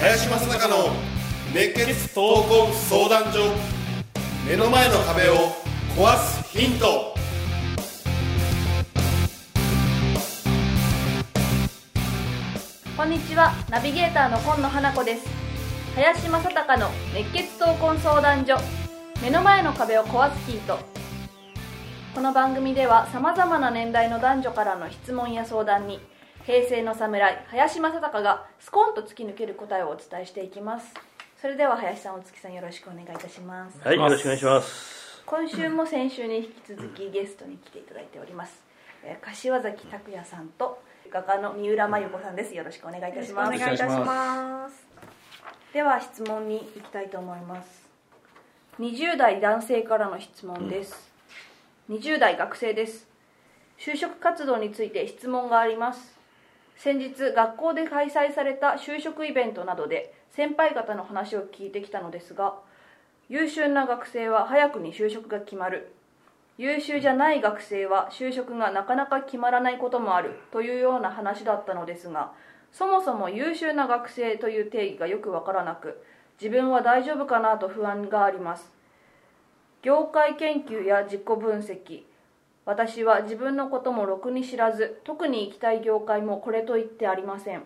林正孝の熱血闘魂相談所目の前の壁を壊すヒント。こんにちは。ナビゲーターの今野花子です。林正孝の熱血闘魂相談所。目の前の壁を壊すヒント。この番組ではさまざまな年代の男女からの質問や相談に平成の侍林正孝がスコンと突き抜ける答えをお伝えしていきます。それでは林さんお月さんよろしくお願いいたします。はい、よろしくお願いします。今週も先週に引き続きゲストに来ていただいております、えー柏崎拓也さんと画家の三浦真由子さんです。よろしくお願いいたします。お願いいたします。では質問に行きたいと思います。20代男性からの質問です、20代学生です。就職活動について質問があります。先日学校で開催された就職イベントなどで先輩方の話を聞いてきたのですが優秀な学生は早くに就職が決まる。優秀じゃない学生は就職がなかなか決まらないこともあるというような話だったのですがそもそも優秀な学生という定義がよくわからなく自分は大丈夫かなと不安があります。業界研究や自己分析私は自分のこともろくに知らず特に行きたい業界もこれといってありません。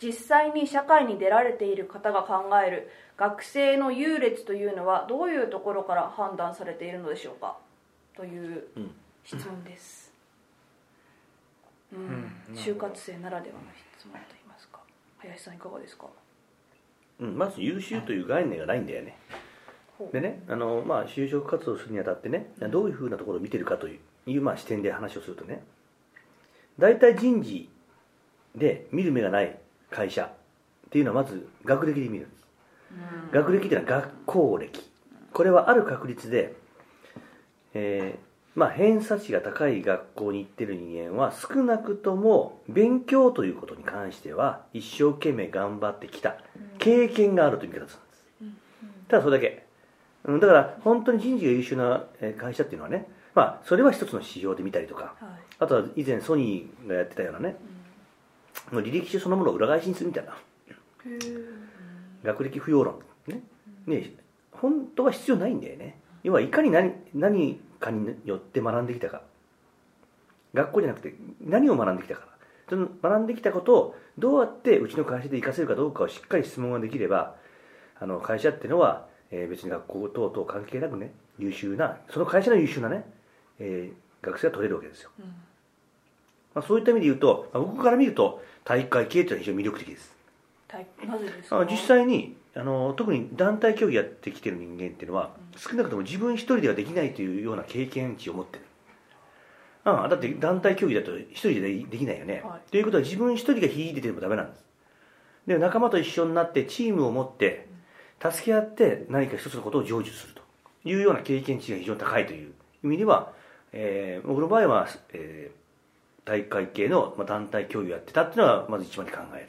実際に社会に出られている方が考える学生の優劣というのはどういうところから判断されているのでしょうか？という質問です、うん就活生ならではの質問といいますか。林さんいかがですか？うん、まず優秀という概念がないんだよね。ほうでね、あのまあ、就職活動するにあたってね、どういうふうなところを見てるかという、まあ、視点で話をするとね、大体人事で見る目がない会社っていうのはまず学歴で見る。ん。です。学歴っていうのは学校歴。これはある確率で、えーまあ、偏差値が高い学校に行ってる人間は少なくとも勉強ということに関しては一生懸命頑張ってきた経験があるという見方をするんです。ただそれだけ。うんだから本当に人事が優秀なえー会社っていうのはねまあそれは一つの指標で見たりとかはい。あとは以前ソニーがやってたようなねもう履歴書そのものを裏返しにするみたいな。学歴不要論ね。ね本当は必要ないんだよね。要はいかに何何かによって学んできたか。学校じゃなくて何を学んできたか。その学んできたことをどうやってうちの会社で活かせるかどうかをしっかり質問ができればあの会社っていうのは、えー別に学校等々関係なくね優秀なその会社の優秀なね、えー学生が取れるわけですよ、まあ、そういった意味で言うと、まあ僕から見ると大会系というのは非常に魅力的です。はいなぜです実際にあの特に団体競技やってきてる人間っていうのは、少なくとも自分一人ではできないというような経験値を持ってる。ああだって団体競技だと一人でできないよね、はい。ということは自分一人が秀でてもダメなんです。で仲間と一緒になってチームを持って助け合って何か一つのことを成就するというような経験値が非常に高いという意味では、えー僕の場合は、えー大会系のまあ団体競技をやってたっていうのはまず一番に考える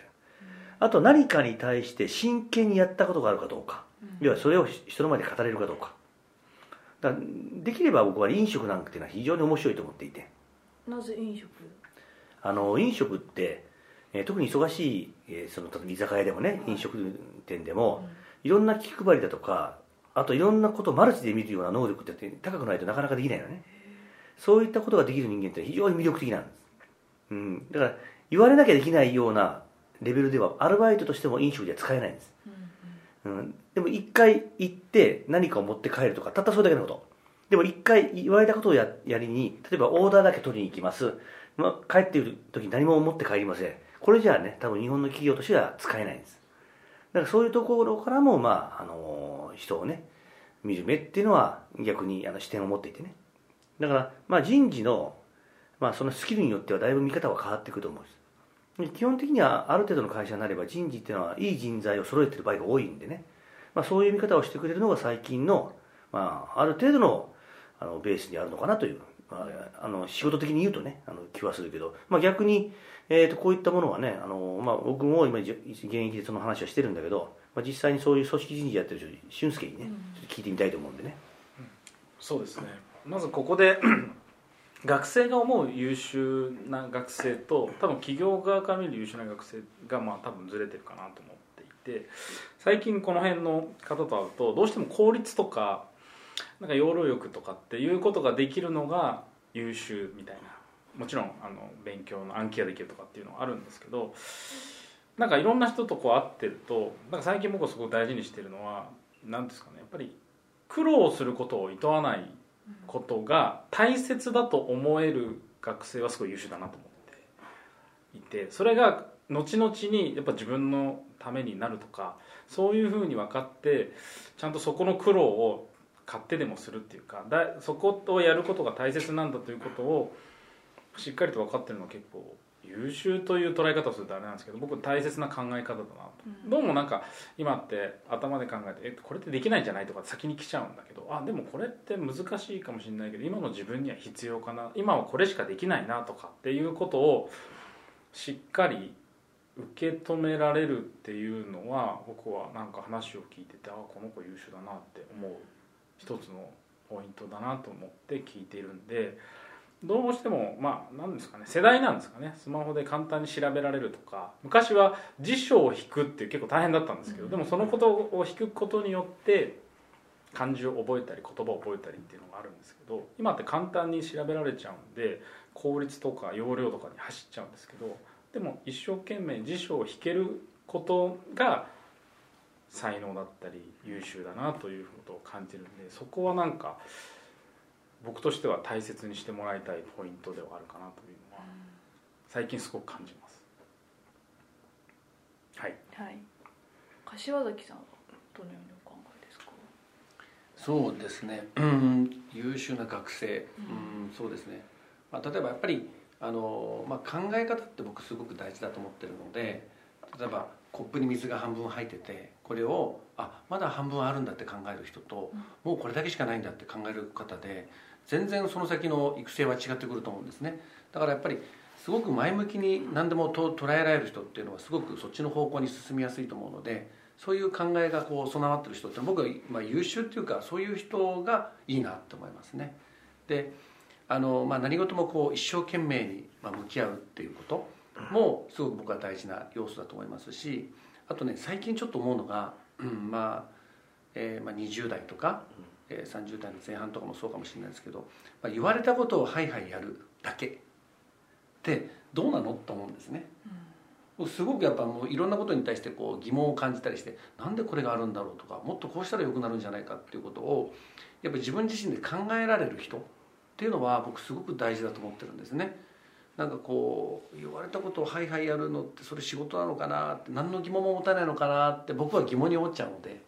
あと何かに対して真剣にやったことがあるかどうか、要はそれを人の前で語れるかどうか。だできれば僕は飲食なんていうのは非常に面白いと思っていて。なぜ飲食？あの飲食って、えー特に忙しい、えーその居酒屋でもね飲食店でも、いろんな気配りだとかあといろんなことをマルチで見るような能力って高くないとなかなかできないのね。そういったことができる人間って非常に魅力的なんです、うん、だから言われなきゃできないようなレベルではアルバイトとしても飲食では使えないんです、うん、でも一回行って何かを持って帰るとかたったそれだけのこと。でも一回言われたことをややりに例えばオーダーだけ取りに行きます、まあ、帰っている時に何も持って帰りません。これじゃあね多分日本の企業としては使えないんです。だからそういうところからも、まああの人をね見る目っていうのは逆にあの視点を持っていてね。だから、まあ、人事の、まあ、そのスキルによってはだいぶ見方は変わってくると思うんです基本的にはある程度の会社になれば人事っていうのはいい人材を揃えてる場合が多いんでね、まあ、そういう見方をしてくれるのが最近の、まあ、ある程度のあのベースにあるのかなという、まあ、あの仕事的に言うとねあの気はするけど、まあ、逆に、えー、とこういったものはねあの、まあ、僕も今現役でその話はしてるんだけど、まあ、実際にそういう組織人事やってる人俊介にね、聞いてみたいと思うんでね、そうですね。まずここで学生が思う優秀な学生と多分企業側から見る優秀な学生がまあ多分ずれてるかなと思っていて最近この辺の方と会うとどうしても効率とかなんか要領欲とかっていうことができるのが優秀みたいなもちろんあの勉強の暗記ができるとかっていうのはあるんですけどなんかいろんな人とこう会ってるとなんか最近僕はすごく大事にしてるのは何ですかねやっぱり苦労することを厭わないことが大切だと思える学生はすごい優秀だなと思っていてそれが後々にやっぱ自分のためになるとかそういうふうに分かってちゃんとそこの苦労を買ってでもするっていうかだそことやることが大切なんだということをしっかりと分かってるのは結構優秀という捉え方をするとあれなんですけど僕大切な考え方だなと、うん、どうもなんか今って頭で考えてえこれってできないんじゃないとか先に来ちゃうんだけどあでもこれって難しいかもしれないけど今の自分には必要かな。今はこれしかできないなとかっていうことをしっかり受け止められるっていうのは僕はなんか話を聞いててあこの子優秀だなって思う一つのポイントだなと思って聞いているんでどうしてもまあ何ですかね世代なんですかね。スマホで簡単に調べられるとか。昔は辞書を引くって結構大変だったんですけどでもそのことを引くことによって漢字を覚えたり言葉を覚えたりっていうのがあるんですけど今って簡単に調べられちゃうんで効率とか容量とかに走っちゃうんですけどでも一生懸命辞書を引けることが才能だったり優秀だなということを感じるんでそこはなんか僕としては大切にしてもらいたいポイントではあるかなというのは最近すごく感じます。はい、はい、柏崎さんはどのようにお考えですか？そうですね、うん、優秀な学生、うん、そうですね、まあ、例えばやっぱりあの、まあ、考え方って僕すごく大事だと思ってるので例えばコップに水が半分入っててこれをあまだ半分あるんだって考える人と、もうこれだけしかないんだって考える方で全然その先の育成は違ってくると思うんですね。だからやっぱりすごく前向きに何でもと捉えられる人っていうのはすごくそっちの方向に進みやすいと思うのでそういう考えがこう備わってる人って僕はまあ優秀っていうかそういう人がいいなって思いますね。であの、まあ、何事もこう一生懸命に向き合うっていうこともすごく僕は大事な要素だと思いますしあとね最近ちょっと思うのが、うんまあえーまあ、20代とかえ30代の前半とかもそうかもしれないですけど、まあ、言われたことをはいはいやるだけ。ってどうなのと思うんですね、うん、すごくやっぱもういろんなことに対してこう疑問を感じたりしてなんでこれがあるんだろうとかもっとこうしたらよくなるんじゃないかっていうことをやっぱり自分自身で考えられる人っていうのは僕すごく大事だと思ってるんですね。なんかこう言われたことをはいはいやるのってそれ仕事なのかなって何の疑問も持たないのかなって僕は疑問に思っちゃうので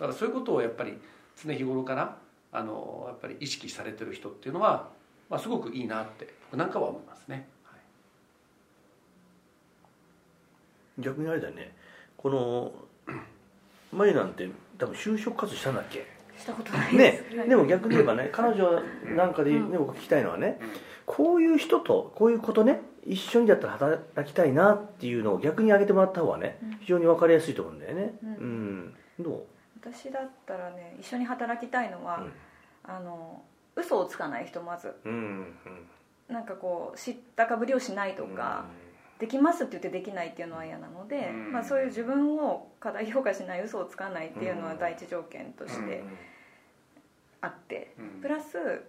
だからそういうことをやっぱり常日頃からあのやっぱり意識されてる人っていうのは、まあ、すごくいいなってなんかは思いますね、はい、逆にあれだよね。この前なんて多分就職活動したんだっけ？したことないね、でも逆に言えばね彼女なんかで、ね、僕聞きたいのはね、うん、こういう人とこういうことね一緒にだったら働きたいなっていうのを逆に挙げてもらった方がね、非常に分かりやすいと思うんだよね、うん、うん、どう？私だったらね一緒に働きたいのは、うん、あの嘘をつかない人まず、うんうん、なんかこう知ったかぶりをしないとか、うん、できますって言ってできないっていうのは嫌なので、うん、まあ、そういう自分を過大評価しない嘘をつかないっていうのは第一条件としてあって、プラス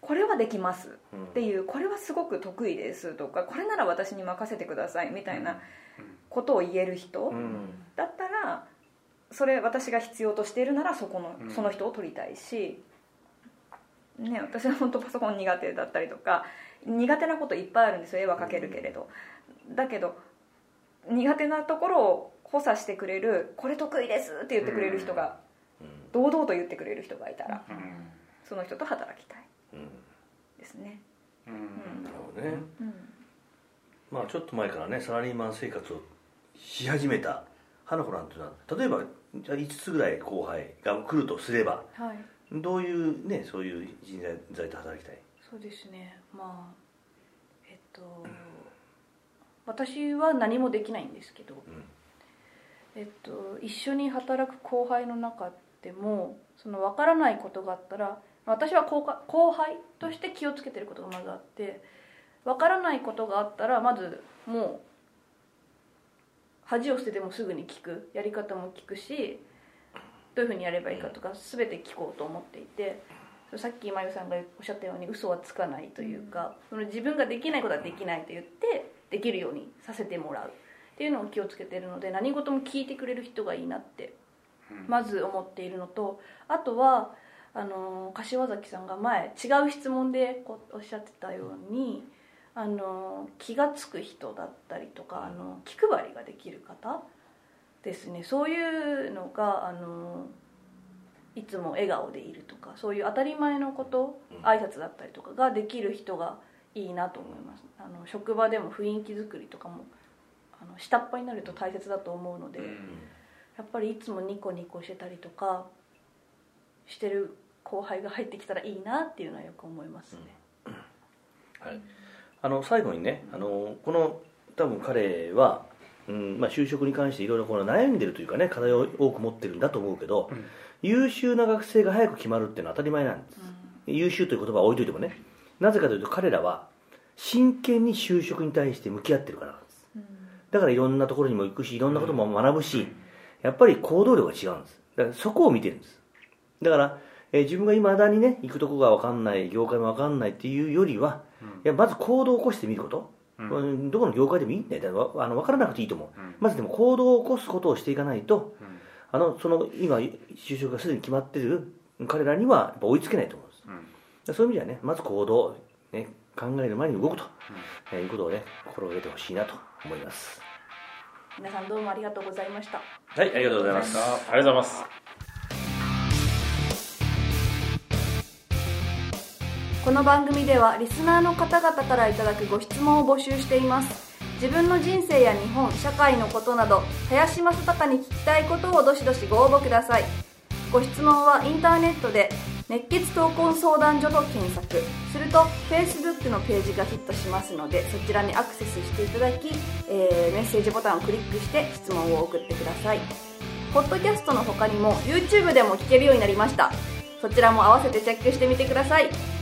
これはできますっていう、これはすごく得意ですとかこれなら私に任せてくださいみたいなことを言える人だったらそれ私が必要としているならそこのその人を取りたいし、ね、私は本当パソコン苦手だったりとか苦手なこといっぱいあるんですよ。絵は描けるけれど、だけど苦手なところを補佐してくれるこれ得意ですって言ってくれる人が、堂々と言ってくれる人がいたら、その人と働きたい。ですね。なるほどね、まあちょっと前からねサラリーマン生活をし始めた花子なんていうのは例えば5つぐらい後輩が来るとすれば、はい、どういうねそういう人材と働きたい？そうですね。まあえっと私は何もできないんですけど、えっと、一緒に働く後輩の中でもその分からないことがあったら私は後後輩として気をつけてることがまずあって分からないことがあったらまずもう恥を捨ててもすぐに聞く。やり方も聞くしどういうふうにやればいいかとか全て聞こうと思っていてさっき今井さんがおっしゃったように嘘はつかないというか、その自分ができないことはできないと言ってできるようにさせてもらう。っていうのを気をつけてるので何事も聞いてくれる人がいいなってまず思っているのとあとはあの柏崎さんが前違う質問でこうおっしゃってたようにあの気が付く人だったりとかあの気配りができる方ですね。そういうのがあのいつも笑顔でいるとかそういう当たり前のこと挨拶だったりとかができる人がいいなと思います。あの職場でも雰囲気作りとかもあの下っ端になると大切だと思うので、やっぱりいつもニコニコしてたりとかしてる後輩が入ってきたらいいなっていうのはよく思いますね、はい、あの最後にねあのこの多分彼は、うんまあ、就職に関していろいろこの悩んでるというかね課題を多く持ってるんだと思うけど、うん。優秀な学生が早く決まるっていうのは当たり前なんです、うん、優秀という言葉は置いといてもねなぜかというと彼らは真剣に就職に対して向き合ってるからなんです、うん、だからいろんなところにも行くしいろんなことも学ぶし、やっぱり行動量が違うんです。だからそこを見てるんです。だからえー、自分がいまだにね行くとこが分かんない業界も分かんないっていうよりは、うん、いやまず行動を起こしてみること、うん、どこの業界でもいいんだよ。あの分からなくていいと思う、うん、まずでも行動を起こすことをしていかないと、あのその今就職がすでに決まってる彼らにはやっぱ追いつけないと思うんです、そういう意味ではねまず行動、ね、考える前に動くと、えー、いうことをね心がけてほしいなと思います。皆さんどうもありがとうございました。はいありがとうございました。ありがとうございますこの番組ではリスナーの方々からいただくご質問を募集しています。自分の人生や日本社会のことなど林正孝に聞きたいことをどしどしご応募ください。ご質問はインターネットで熱血闘魂相談所と検索。すると Facebook のページがヒットしますのでそちらにアクセスしていただき、えー、メッセージボタンをクリックして質問を送ってください。ポッドキャストの他にも YouTube でも聞けるようになりました。そちらも合わせてチェックしてみてください。